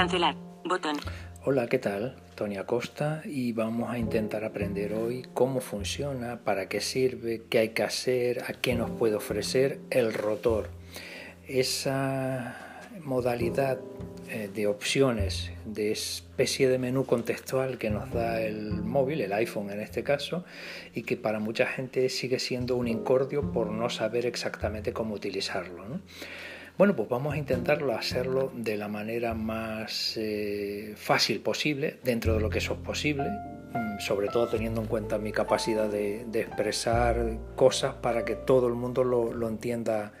Cancelar. Botón. Hola, ¿qué tal? Tony Acosta y vamos a intentar aprender hoy cómo funciona, para qué sirve, qué hay que hacer, a qué nos puede ofrecer el rotor. Esa modalidad eh, de opciones, de especie de menú contextual que nos da el móvil, el iPhone en este caso, y que para mucha gente sigue siendo un incordio por no saber exactamente cómo utilizarlo. Bueno, pues vamos a intentarlo hacerlo de la manera más eh, fácil posible, dentro de lo que es posible, mm, sobre todo teniendo en cuenta mi capacidad de, expresar cosas para que todo el mundo lo, entienda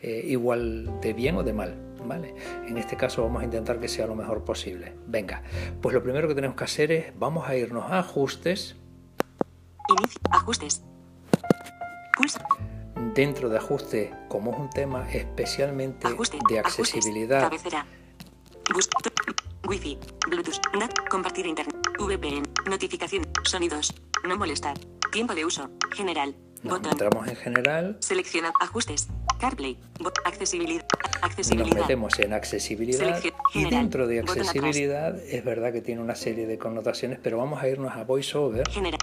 eh, igual de bien o de mal. ¿vale? En este caso vamos a intentar que sea lo mejor posible. Venga, pues lo primero que tenemos que hacer es, vamos a irnos a ajustes. Inicio, ajustes. Pulsa dentro de ajuste, como es un tema especialmente de accesibilidad. cabecera. Wi-Fi, Bluetooth, NAT, compartir internet, VPN, notificación, sonidos, no molestar, tiempo de uso, general, botón. Entramos en general. Selecciona ajustes, CarPlay, accesibilidad, accesibilidad. Nos metemos en accesibilidad y dentro de accesibilidad es verdad que tiene una serie de connotaciones, pero vamos a irnos a VoiceOver. General,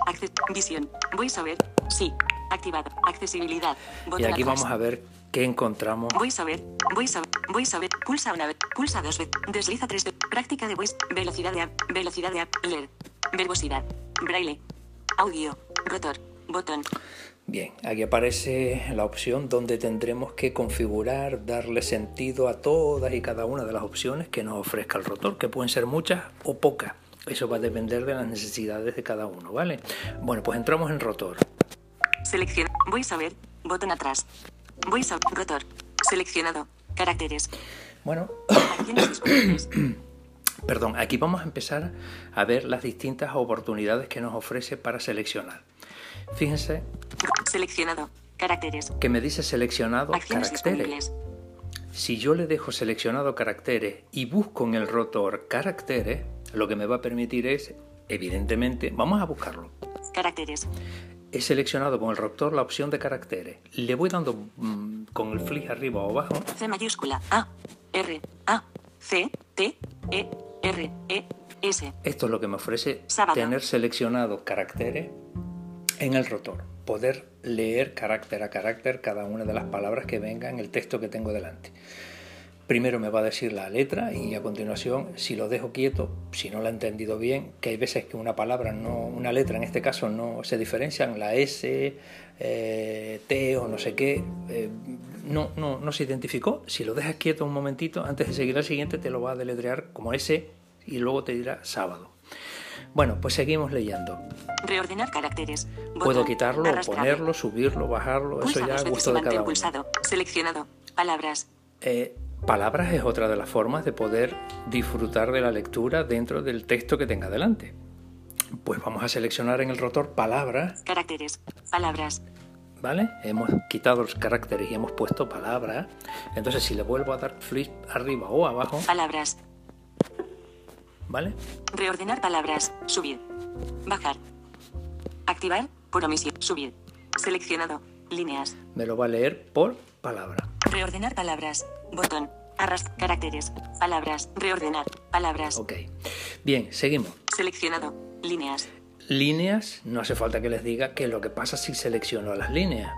visión, VoiceOver, sí, Activado. Accesibilidad. y aquí vamos a ver qué encontramos. Voice over. Voice over. Voice over. Pulsa una vez. Pulsa dos veces. Desliza tres veces. Práctica de voice. Velocidad de app. Velocidad de app. LED. Verbosidad. Braille. Audio. Rotor. Botón. Bien, aquí aparece la opción donde tendremos que configurar, darle sentido a todas y cada una de las opciones que nos ofrezca el rotor, que pueden ser muchas o pocas. Eso va a depender de las necesidades de cada uno, ¿vale? Bueno, pues entramos en rotor. Selección. Voy a ver. Botón atrás. Voy a rotor. Seleccionado. Caracteres. Bueno. Perdón, aquí vamos a empezar a ver las distintas oportunidades que nos ofrece para seleccionar. Fíjense. Seleccionado. Caracteres. Que me dice seleccionado caracteres. Si yo le dejo seleccionado caracteres y busco en el rotor caracteres, lo que me va a permitir es, evidentemente, vamos a buscarlo. Caracteres he seleccionado con el rotor la opción de caracteres. Le voy dando mm, con el flick arriba o abajo. C mayúscula A R A C T E R E S. Esto es lo que me ofrece tener seleccionado caracteres en el rotor. Poder leer carácter a carácter cada una de las palabras que venga en el texto que tengo delante. Primero me va a decir la letra y a continuación, si lo dejo quieto, si no la he entendido bien, que hay veces que una palabra, no, una letra en este caso no se diferencian, la S, eh, T o no sé qué, eh, no, no, no se identificó. Si lo dejas quieto un momentito, antes de seguir al siguiente te lo va a deletrear como S y luego te dirá sábado. Bueno, pues seguimos leyendo. Reordenar caracteres. Puedo quitarlo, ponerlo, subirlo, bajarlo, eso ya a gusto de cada uno. Seleccionado. Palabras. Eh, Palabras es otra de las formas de poder disfrutar de la lectura dentro del texto que tenga delante. Pues vamos a seleccionar en el rotor palabras. Caracteres. Palabras. ¿Vale? Hemos quitado los caracteres y hemos puesto palabras. Entonces si le vuelvo a dar flip arriba o abajo. Palabras. ¿Vale? Reordenar palabras. Subir. Bajar. Activar. Por omisión. Subir. Seleccionado. Líneas. Me lo va a leer por palabra. Reordenar palabras. Botón. Arrastrar caracteres. Palabras. Reordenar. Palabras. Ok. Bien, seguimos. Seleccionado. Líneas. Líneas, no hace falta que les diga que lo que pasa si selecciono las líneas.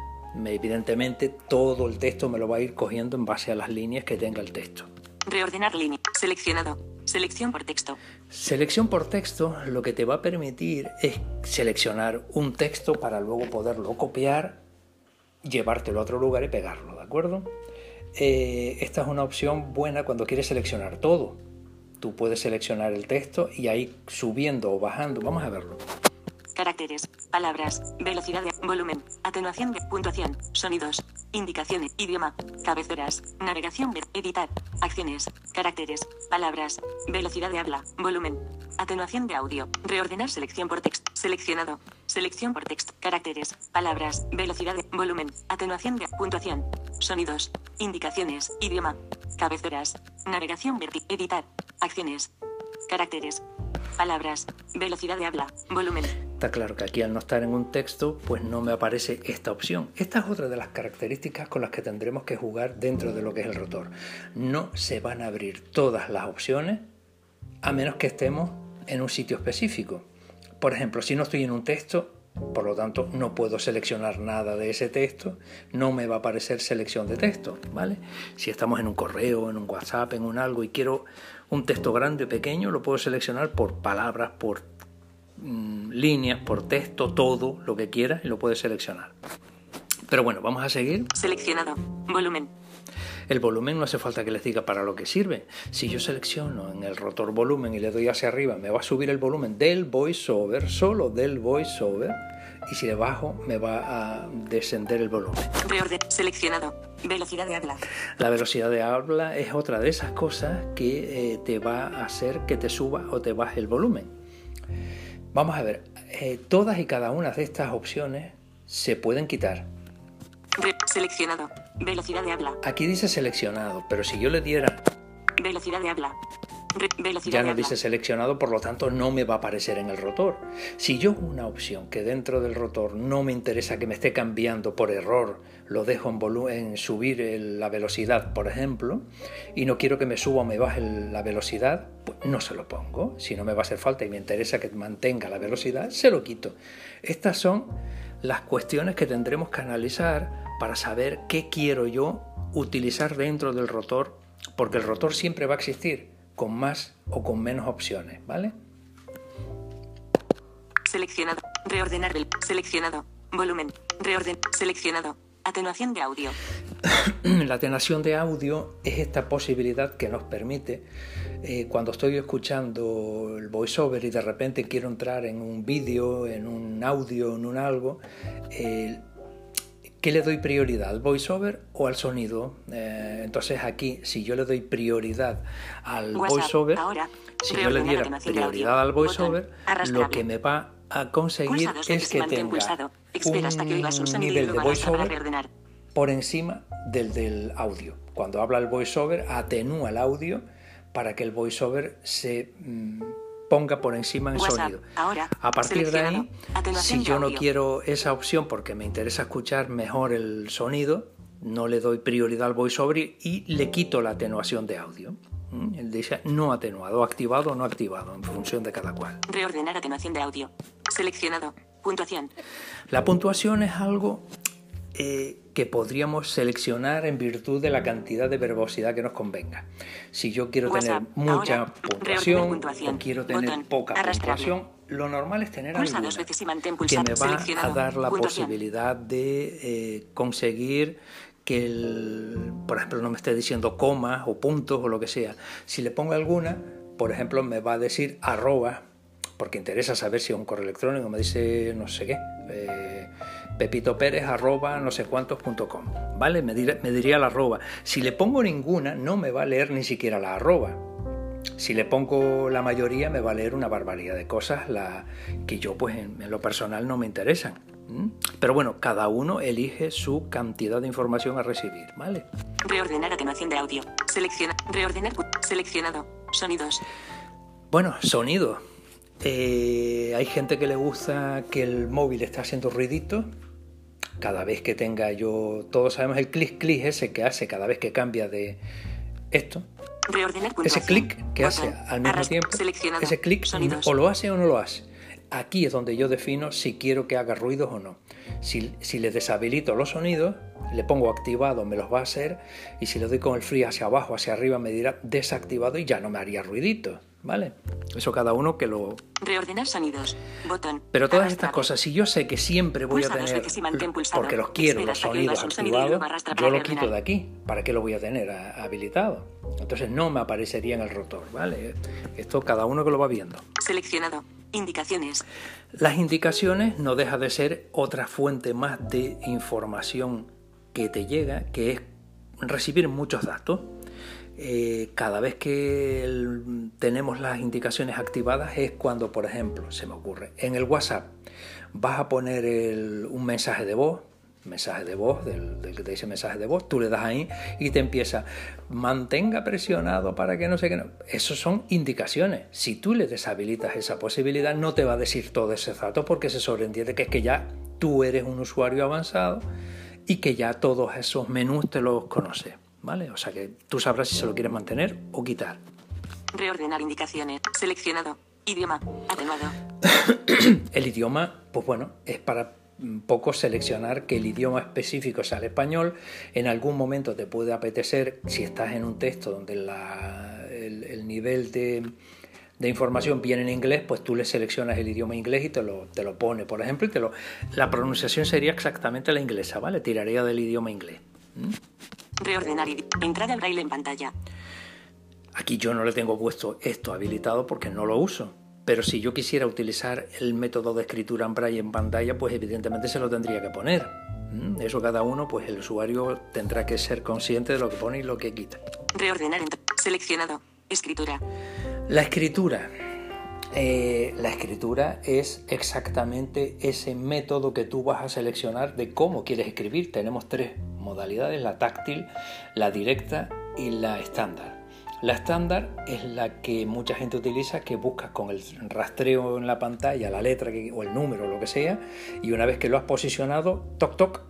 Evidentemente todo el texto me lo va a ir cogiendo en base a las líneas que tenga el texto. Reordenar línea. Seleccionado. Selección por texto. Selección por texto lo que te va a permitir es seleccionar un texto para luego poderlo copiar, llevártelo a otro lugar y pegarlo, ¿de acuerdo? Eh, esta es una opción buena cuando quieres seleccionar todo. Tú puedes seleccionar el texto y ahí subiendo o bajando, vamos a verlo. Caracteres, palabras, velocidad de volumen, atenuación de puntuación, sonidos, indicaciones, idioma, cabeceras, navegación, editar, acciones, caracteres, palabras, velocidad de habla, volumen, atenuación de audio, reordenar selección por texto, seleccionado, selección por texto, caracteres, palabras, velocidad volumen, atenuación de puntuación, sonidos, indicaciones, idioma, cabeceras, navegación, editar, acciones, caracteres, palabras, velocidad de habla, volumen. Está claro que aquí al no estar en un texto, pues no me aparece esta opción. Esta es otra de las características con las que tendremos que jugar dentro de lo que es el rotor. No se van a abrir todas las opciones a menos que estemos en un sitio específico. Por ejemplo, si no estoy en un texto, por lo tanto no puedo seleccionar nada de ese texto, no me va a aparecer selección de texto, ¿vale? Si estamos en un correo, en un WhatsApp, en un algo y quiero un texto grande o pequeño, lo puedo seleccionar por palabras, por mm, líneas, por texto, todo lo que quiera y lo puedo seleccionar. Pero bueno, vamos a seguir. Seleccionado. Volumen. El volumen no hace falta que les diga para lo que sirve. Si yo selecciono en el rotor volumen y le doy hacia arriba, me va a subir el volumen del voiceover, solo del voiceover. Y si le bajo, me va a descender el volumen. Reorden. Seleccionado. Velocidad de habla. La velocidad de habla es otra de esas cosas que eh, te va a hacer que te suba o te baje el volumen. Vamos a ver, eh, todas y cada una de estas opciones se pueden quitar. Seleccionado. Velocidad de habla. Aquí dice seleccionado, pero si yo le diera, Velocidad de habla. Re- velocidad ya de no habla. dice seleccionado, por lo tanto no me va a aparecer en el rotor. Si yo una opción que dentro del rotor no me interesa que me esté cambiando por error, lo dejo en, en subir el- la velocidad, por ejemplo, y no quiero que me suba o me baje el- la velocidad, pues no se lo pongo. Si no me va a hacer falta y me interesa que mantenga la velocidad, se lo quito. Estas son las cuestiones que tendremos que analizar para saber qué quiero yo utilizar dentro del rotor, porque el rotor siempre va a existir con más o con menos opciones, ¿vale? Seleccionado. Reordenar el. Seleccionado. Volumen. Reorden. Seleccionado. Atenuación de audio. La atenuación de audio es esta posibilidad que nos permite, eh, cuando estoy escuchando el voiceover y de repente quiero entrar en un vídeo, en un audio, en un algo, eh, ¿qué le doy prioridad? ¿Al voiceover o al sonido? Eh, entonces aquí, si yo le doy prioridad al WhatsApp. voiceover, Ahora. si yo le diera prioridad al voiceover, lo que me va a conseguir es que tenga un nivel de voiceover por encima del del audio. Cuando habla el voiceover, atenúa el audio para que el voiceover se mm, ponga por encima en WhatsApp. sonido. Ahora. A partir de ahí, si yo no quiero esa opción porque me interesa escuchar mejor el sonido, no le doy prioridad al voiceover y le quito la atenuación de audio. ¿Mm? Él dice no atenuado, activado o no activado, en función de cada cual. Reordenar atenuación de audio. Seleccionado. Puntuación. La puntuación es algo eh, que podríamos seleccionar en virtud de la cantidad de verbosidad que nos convenga. Si yo quiero WhatsApp. tener mucha Ahora, puntuación, puntuación. o quiero tener Botón. poca puntuación, lo normal es tener Pulsa alguna dos veces y mantén que me va a dar la Puntuación. posibilidad de eh, conseguir que el, por ejemplo, no me esté diciendo comas o puntos o lo que sea. Si le pongo alguna, por ejemplo, me va a decir arroba, porque interesa saber si es un correo electrónico, me dice no sé qué, eh, Pepito Pérez arroba no sé cuántos punto com, ¿vale? Me, me diría la arroba. Si le pongo ninguna, no me va a leer ni siquiera la arroba. Si le pongo la mayoría, me va a leer una barbaridad de cosas que yo, pues, en lo personal no me interesan. Pero bueno, cada uno elige su cantidad de información a recibir, ¿vale? Reordenar atenuación de audio. Selecciona. Reordenar. Seleccionado. Sonidos. Bueno, sonido. Eh, hay gente que le gusta que el móvil esté haciendo ruidito. Cada vez que tenga yo, todos sabemos el clic clic ese que hace cada vez que cambia de esto. Reordenar Ese clic que hace al mismo tiempo, ese clic o lo hace o no lo hace. Aquí es donde yo defino si quiero que haga ruidos o no. Si, si le deshabilito los sonidos, le pongo activado, me los va a hacer, y si le doy con el free hacia abajo, hacia arriba, me dirá desactivado y ya no me haría ruidito, ¿vale? Eso cada uno que lo... Reordenar sonidos. Botón. Pero todas estas cosas, si yo sé que siempre voy a Pulsa tener, porque los quiero, los sonidos activados, yo lo quito de aquí. ¿Para qué lo voy a tener habilitado? Entonces no me aparecería en el rotor, ¿vale? Esto cada uno que lo va viendo. Seleccionado. Indicaciones. Las indicaciones no deja de ser otra fuente más de información que te llega, que es recibir muchos datos. Eh, cada vez que tenemos las indicaciones activadas es cuando, por ejemplo, se me ocurre, en el WhatsApp vas a poner un mensaje de voz, mensaje de voz, del, del que te dice mensaje de voz, tú le das ahí y te empieza, mantenga presionado para que no sé qué. No. Esos son indicaciones. Si tú le deshabilitas esa posibilidad, no te va a decir todo ese dato porque se sobreentiende que es que ya tú eres un usuario avanzado y que ya todos esos menús te los conoces, ¿vale? O sea que tú sabrás si se lo quieres mantener o quitar. Reordenar indicaciones. Seleccionado. Idioma. Atenuado. el idioma, pues bueno, es para poco seleccionar que el idioma específico sea el español. En algún momento te puede apetecer, si estás en un texto donde el, nivel de, información viene en inglés, pues tú le seleccionas el idioma inglés y te lo, te lo pone, por ejemplo, y te lo, la pronunciación sería exactamente la inglesa, ¿vale? Tiraría del idioma inglés. ¿Mm? Reordenar entrada al braille en pantalla. Aquí yo no le tengo puesto esto habilitado porque no lo uso. Pero si yo quisiera utilizar el método de escritura en braille en pantalla, pues evidentemente se lo tendría que poner. Mm, eso cada uno, pues el usuario tendrá que ser consciente de lo que pone y lo que quita. Reordenar. Seleccionado. Escritura. La escritura. Eh, la escritura es exactamente ese método que tú vas a seleccionar de cómo quieres escribir. Tenemos tres modalidades, la táctil, la directa y la estándar. La estándar es la que mucha gente utiliza, que buscas con el rastreo en la pantalla la letra o el número o lo que sea, y una vez que lo has posicionado, toc toc,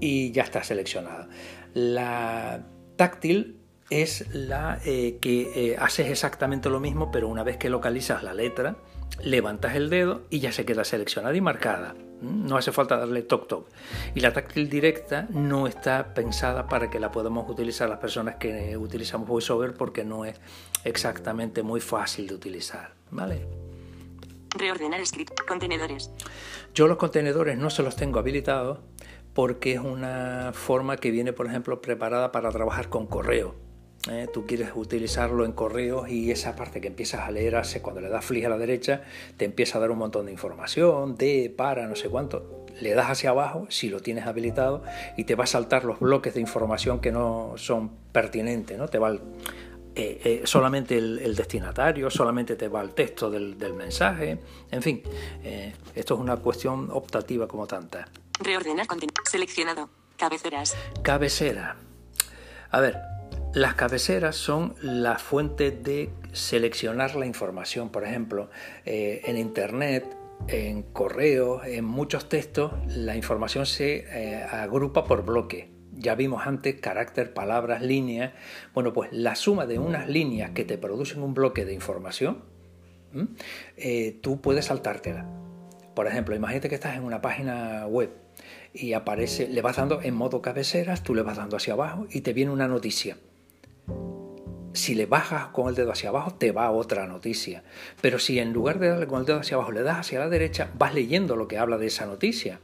y ya está seleccionada. La táctil es la eh, que eh, haces exactamente lo mismo, pero una vez que localizas la letra, levantas el dedo y ya se queda seleccionada y marcada. No hace falta darle toc toc. Y la táctil directa no está pensada para que la podamos utilizar las personas que utilizamos VoiceOver porque no es exactamente muy fácil de utilizar. ¿Vale? Reordenar script. Contenedores. Yo los contenedores no se los tengo habilitados porque es una forma que viene, por ejemplo, preparada para trabajar con correo. ¿Eh? tú quieres utilizarlo en correos y esa parte que empiezas a leer hace cuando le das flick a la derecha te empieza a dar un montón de información de para no sé cuánto le das hacia abajo si lo tienes habilitado y te va a saltar los bloques de información que no son pertinentes no te va eh, eh, solamente el, destinatario, solamente te va el texto del, mensaje, en fin, esto es una cuestión optativa como tanta. Reordenar contenido. Seleccionado. Cabeceras. Cabecera. A ver, las cabeceras son la fuente de seleccionar la información. Por ejemplo, eh, en Internet, en correos, en muchos textos, la información se eh, agrupa por bloque. Ya vimos antes carácter, palabras, líneas. Bueno, pues la suma de unas líneas que te producen un bloque de información, eh, tú puedes saltártela. Por ejemplo, imagínate que estás en una página web y aparece, le vas dando en modo cabeceras, tú le vas dando hacia abajo y te viene una noticia si le bajas con el dedo hacia abajo, te va otra noticia. Pero si en lugar de darle con el dedo hacia abajo, le das hacia la derecha, vas leyendo lo que habla de esa noticia.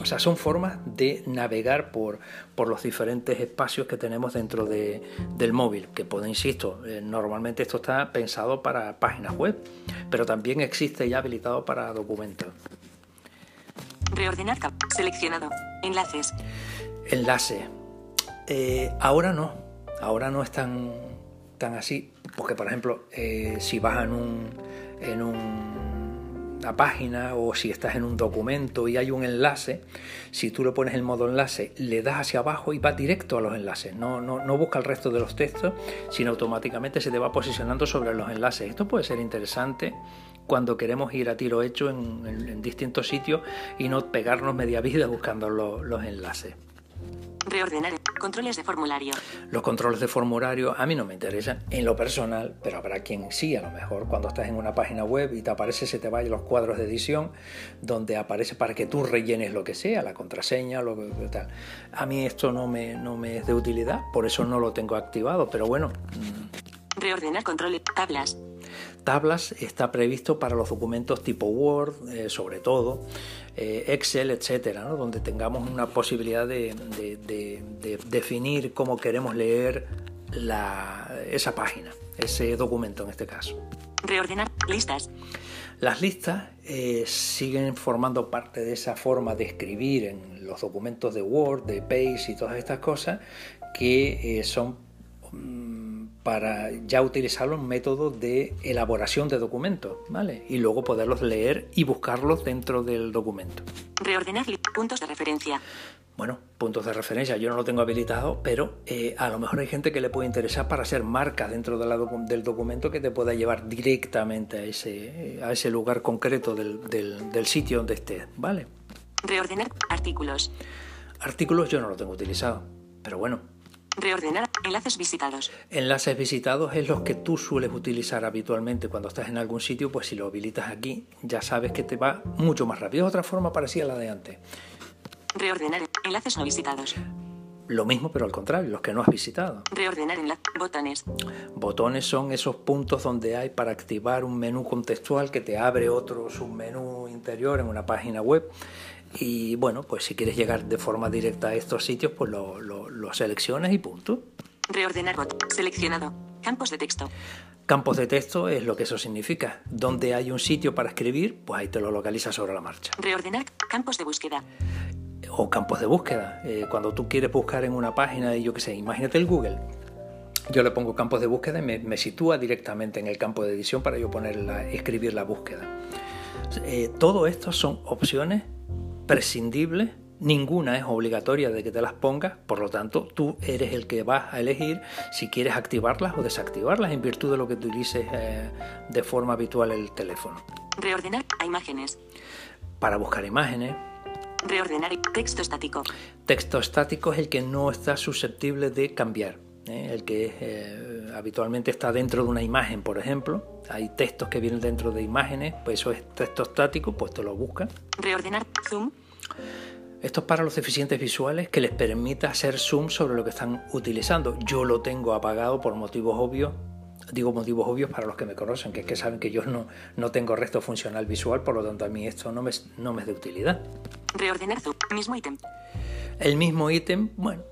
O sea, son formas de navegar por, por los diferentes espacios que tenemos dentro de, del móvil. Que, puedo, insisto, eh, normalmente esto está pensado para páginas web, pero también existe ya habilitado para documentos. Reordenar seleccionado. Enlaces. Enlace. Eh, ahora no. Ahora no es tan así, porque por ejemplo, eh, si vas en, un, en una página o si estás en un documento y hay un enlace, si tú le pones el modo enlace, le das hacia abajo y va directo a los enlaces, no, no, no busca el resto de los textos, sino automáticamente se te va posicionando sobre los enlaces. Esto puede ser interesante cuando queremos ir a tiro hecho en, distintos sitios y no pegarnos media vida buscando los enlaces. Reordenar. Controles de formulario. Los controles de formulario a mí no me interesan en lo personal, pero habrá quien sí, a lo mejor cuando estás en una página web y te aparece, se te vayan los cuadros de edición donde aparece para que tú rellenes lo que sea, la contraseña, lo que tal. A mí esto no me, no me es de utilidad, por eso no lo tengo activado, pero bueno. Mm. Reordenar controles, tablas. Tablas está previsto para los documentos tipo Word, eh, sobre todo, eh, Excel, etcétera, donde tengamos una posibilidad de, definir cómo queremos leer esa página, ese documento en este caso. Reordenar listas. Las listas eh, siguen formando parte de esa forma de escribir en los documentos de Word, de Pace y todas estas cosas que son mm, para ya utilizarlo en método de elaboración de documentos, ¿vale? Y luego poderlos leer y buscarlos dentro del documento. Reordenar puntos de referencia. Bueno, puntos de referencia yo no lo tengo habilitado, pero eh, a lo mejor hay gente que le puede interesar para hacer marca dentro del documento que te pueda llevar directamente a ese, a ese lugar concreto del, del sitio donde estés, ¿vale? Reordenar artículos. Artículos yo no lo tengo utilizado, pero bueno, Reordenar. Enlaces visitados. Enlaces visitados es los que tú sueles utilizar habitualmente cuando estás en algún sitio, pues si lo habilitas aquí, ya sabes que te va mucho más rápido. Es otra forma parecida a la de antes. Reordenar. Enlaces no visitados. Lo mismo, pero al contrario, los que no has visitado. Reordenar enlaces. Botones. Botones son esos puntos donde hay para activar un menú contextual que te abre otro submenú interior en una página web. Y bueno, pues si quieres llegar de forma directa a estos sitios, pues lo, lo, lo seleccionas y punto. Reordenar bot. Seleccionado. Campos de texto. Campos de texto es lo que eso significa. Donde hay un sitio para escribir, pues ahí te lo localiza sobre la marcha. Reordenar. Campos de búsqueda. O campos de búsqueda. Eh, cuando tú quieres buscar en una página, yo qué sé, imagínate el Google. Yo le pongo campos de búsqueda y me, me sitúa directamente en el campo de edición para yo poner la, escribir la búsqueda. Eh, todo esto son opciones prescindibles, ninguna es obligatoria de que te las pongas, por lo tanto tú eres el que vas a elegir si quieres activarlas o desactivarlas en virtud de lo que utilices eh, de forma habitual el teléfono. Reordenar a imágenes. Para buscar imágenes. Reordenar texto estático. Texto estático es el que no está susceptible de cambiar. ¿Eh? El que eh, habitualmente está dentro de una imagen, por ejemplo. Hay textos que vienen dentro de imágenes, pues eso es texto estático, pues te lo buscan. Reordenar zoom. Esto es para los deficientes visuales que les permite hacer zoom sobre lo que están utilizando. Yo lo tengo apagado por motivos obvios. Digo motivos obvios para los que me conocen, que es que saben que yo no, no tengo resto funcional visual, por lo tanto a mí esto no me, no me es de utilidad. Reordenar zoom. Mismo ítem. El mismo ítem, bueno,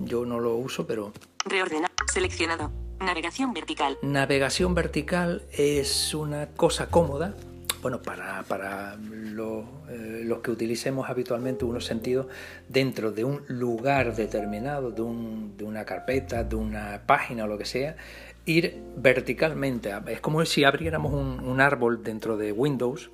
yo no lo uso, pero... Reordenar. Seleccionado. Navegación vertical. Navegación vertical es una cosa cómoda, bueno, para, para lo, eh, los que utilicemos habitualmente unos sentidos dentro de un lugar determinado, de, un, de, una carpeta, de una página o lo que sea, ir verticalmente. Es como si abriéramos un, un árbol dentro de Windows.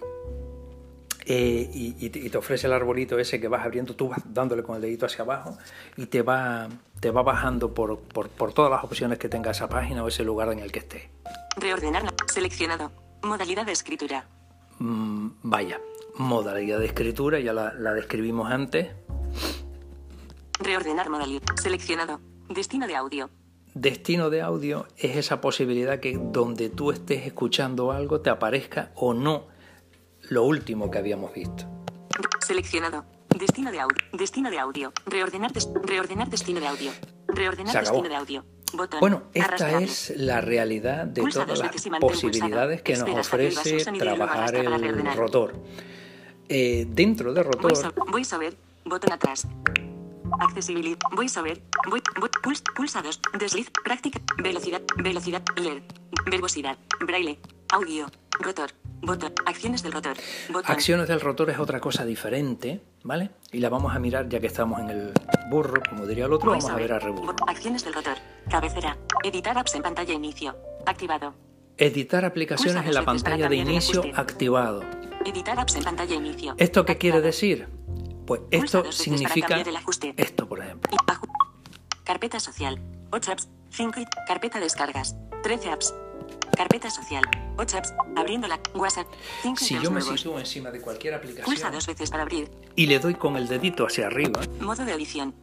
Eh, y, y, te ofrece el arbolito ese que vas abriendo, tú vas dándole con el dedito hacia abajo y te va, te va bajando por, por, por todas las opciones que tenga esa página o ese lugar en el que esté. Reordenar. Seleccionado. Modalidad de escritura. Mm, vaya, modalidad de escritura, ya la, la, describimos antes. Reordenar modalidad. Seleccionado. Destino de audio. Destino de audio es esa posibilidad que donde tú estés escuchando algo te aparezca o no lo último que habíamos visto. Seleccionado. Destino de audio. Destino de audio. Reordenar, des reordenar destino de audio. Reordenar destino de audio. Botón. Bueno, esta es la realidad de Pulsa todas las posibilidades pulsado. que nos Espera ofrece trabajar el rotor. Eh, dentro de rotor, Voice, voiceover. Botón atrás. Accesibilidad. Voy, voy, puls, pulsados. Desliz. Práctica. Velocidad. Velocidad. LED. Verbosidad. Braille. Audio. Rotor. Botón. Acciones del rotor. Botón. acciones del rotor es otra cosa diferente, ¿vale? Y la vamos a mirar ya que estamos en el burro, como diría el otro, vamos a ver a reburro. Acciones del rotor. Cabecera. Editar apps en pantalla inicio. Activado. Editar aplicaciones Pulsa en la pantalla de inicio activado. Editar apps en pantalla inicio. ¿Esto qué quiere decir? Pues esto significa esto, por ejemplo. Carpeta social. 8 apps. 5 y carpeta descargas. 13 apps. Carpeta social. 8 apps. Abriendo la WhatsApp. 5 Si yo me nuevos. sitúo encima de cualquier Pulsa aplicación dos veces para abrir. y le doy con el dedito hacia arriba, Modo de edición.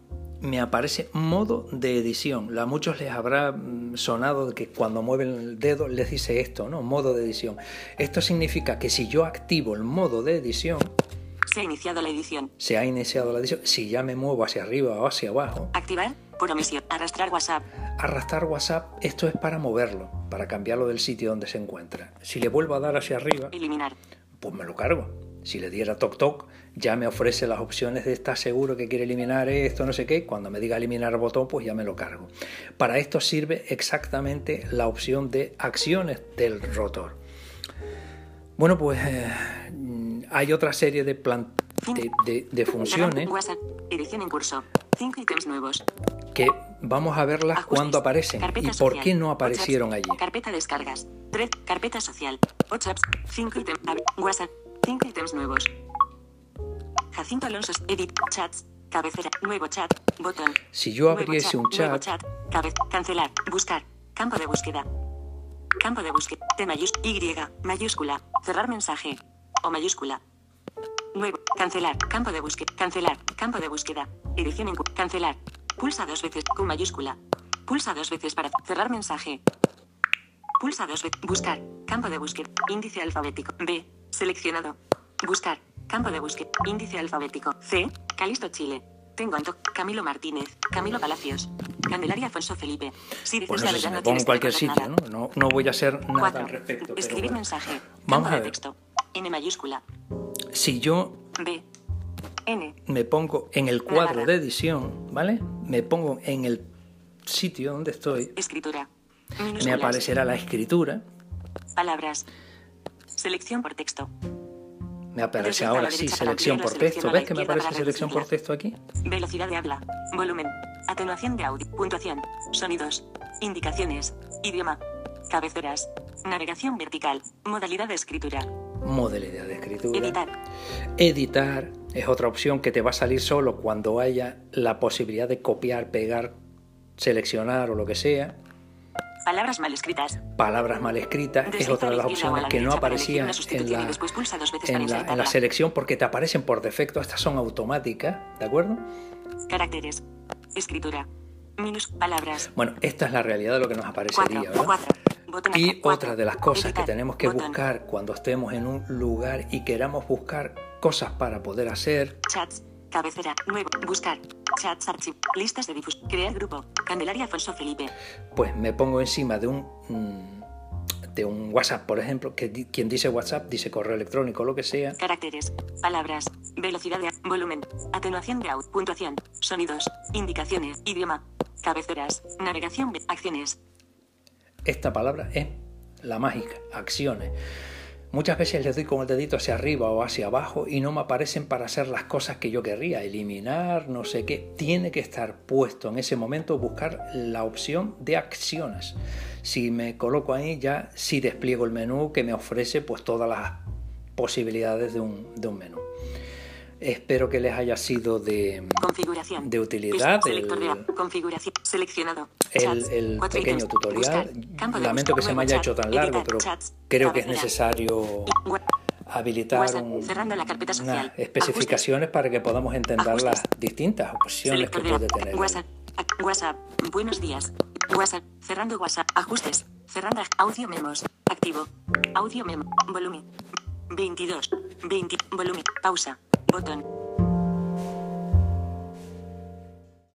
me aparece modo de edición. A muchos les habrá mm, sonado que cuando mueven el dedo les dice esto, ¿no? Modo de edición. Esto significa que si yo activo el modo de edición, Se ha iniciado la edición. se ha iniciado la edición. Si ya me muevo hacia arriba o hacia abajo, Activar. Por omisión. Arrastrar WhatsApp. arrastrar WhatsApp, esto es para moverlo, para cambiarlo del sitio donde se encuentra. Si le vuelvo a dar hacia arriba, Eliminar. pues me lo cargo. Si le diera toc toc, ya me ofrece las opciones de estar seguro que quiere eliminar esto, no sé qué. Cuando me diga eliminar el botón, pues ya me lo cargo. Para esto sirve exactamente la opción de acciones del rotor. Bueno, pues eh, hay otra serie de, plan- de, de- de funciones WhatsApp. En curso. 5 ítems nuevos. que vamos a verlas Ajustes. cuando aparecen Carpeta y por social. qué no apps. allí. Carpeta descargas. 3. Carpeta social. 8 apps. 5 ítems. WhatsApp. 5 ítems nuevos. Jacinto Alonso. Edit. Chats. Cabecera. Nuevo chat. Botón. Si yo Nuevo abriese un Nuevo chat, chat. Cabe- cancelar. Buscar. Campo de búsqueda. Campo de búsqueda. T mayúscula. Y mayúscula. Cerrar mensaje. O mayúscula. Nuevo. Cancelar. Campo de búsqueda. Cancelar. Campo de búsqueda. Edición en Cancelar. Pulsa dos veces. Q mayúscula. Pulsa dos veces para cerrar mensaje. Pulsa dos veces. Buscar. Campo de búsqueda. Índice alfabético. B. Seleccionado. Buscar. Campo de búsqueda. Índice alfabético. C. Calisto Chile. Tengo Anto. Camilo Martínez. Camilo Palacios. Candelaria Afonso Felipe. Si dices Pues no la si verdad me no pongo en cualquier sitio. ¿no? No, no voy a hacer nada Cuatro. al respecto. Escribir bueno. mensaje. Vamos a de ver. texto. N mayúscula. Si yo B. N. me pongo en el cuadro de edición, ¿vale? Me pongo en el sitio donde estoy, Escritura. me aparecerá la escritura, Palabras. Selección por texto. me aparece ahora sí selección por texto. ¿Ves que me aparece selección por texto aquí? Velocidad de habla. Volumen. Atenuación de audio. Puntuación. Sonidos. Indicaciones. Idioma. Cabeceras. Navegación vertical. Modalidad de escritura. Modalidad de escritura. Editar. Editar es otra opción que te va a salir solo cuando haya la posibilidad de copiar, pegar, seleccionar o lo que sea. Palabras mal escritas. Palabras mal escritas es otra de la las opciones la que no una en la, en, la, en la selección porque te aparecen por defecto. Estas son automáticas, ¿de acuerdo? Caracteres. Escritura. Minus. Palabras. Bueno, esta es la realidad de lo que nos aparecería, Cuatro. ¿verdad? Cuatro. Y otra de las cosas que tenemos que buscar cuando estemos en un lugar y queramos buscar cosas para poder hacer, Chats. Cabecera. Nuevo. Buscar. Chats. Archivo. Listas de difusión. Crear grupo. Candelaria Afonso Felipe. pues me pongo encima de un mm, de un WhatsApp, por ejemplo, que quien dice WhatsApp dice correo electrónico, lo que sea. Caracteres. Palabras. Velocidad de volumen. Atenuación de audio. Puntuación. Sonidos. Indicaciones. Idioma. Cabeceras. Navegación. Acciones. Esta palabra es la mágica, acciones. Muchas veces les doy con el dedito hacia arriba o hacia abajo y no me aparecen para hacer las cosas que yo querría, eliminar, no sé qué. Tiene que estar puesto en ese momento, buscar la opción de acciones. Si me coloco ahí, ya sí despliego el menú que me ofrece pues todas las posibilidades de un, de un menú. Espero que les haya sido de, Configuración. de utilidad de. Configuración. Seleccionado. el, el pequeño tutorial. Lamento que se me haya hecho tan largo, pero creo que es necesario habilitar un- unas especificaciones para que podamos entender las distintas opciones que puede tener. WhatsApp. Buenos días. WhatsApp. Cerrando WhatsApp. Ajustes. Cerrando audio memos. Activo. Audio memo. Volumen. 22. 20. Volumen. Pausa. Botón.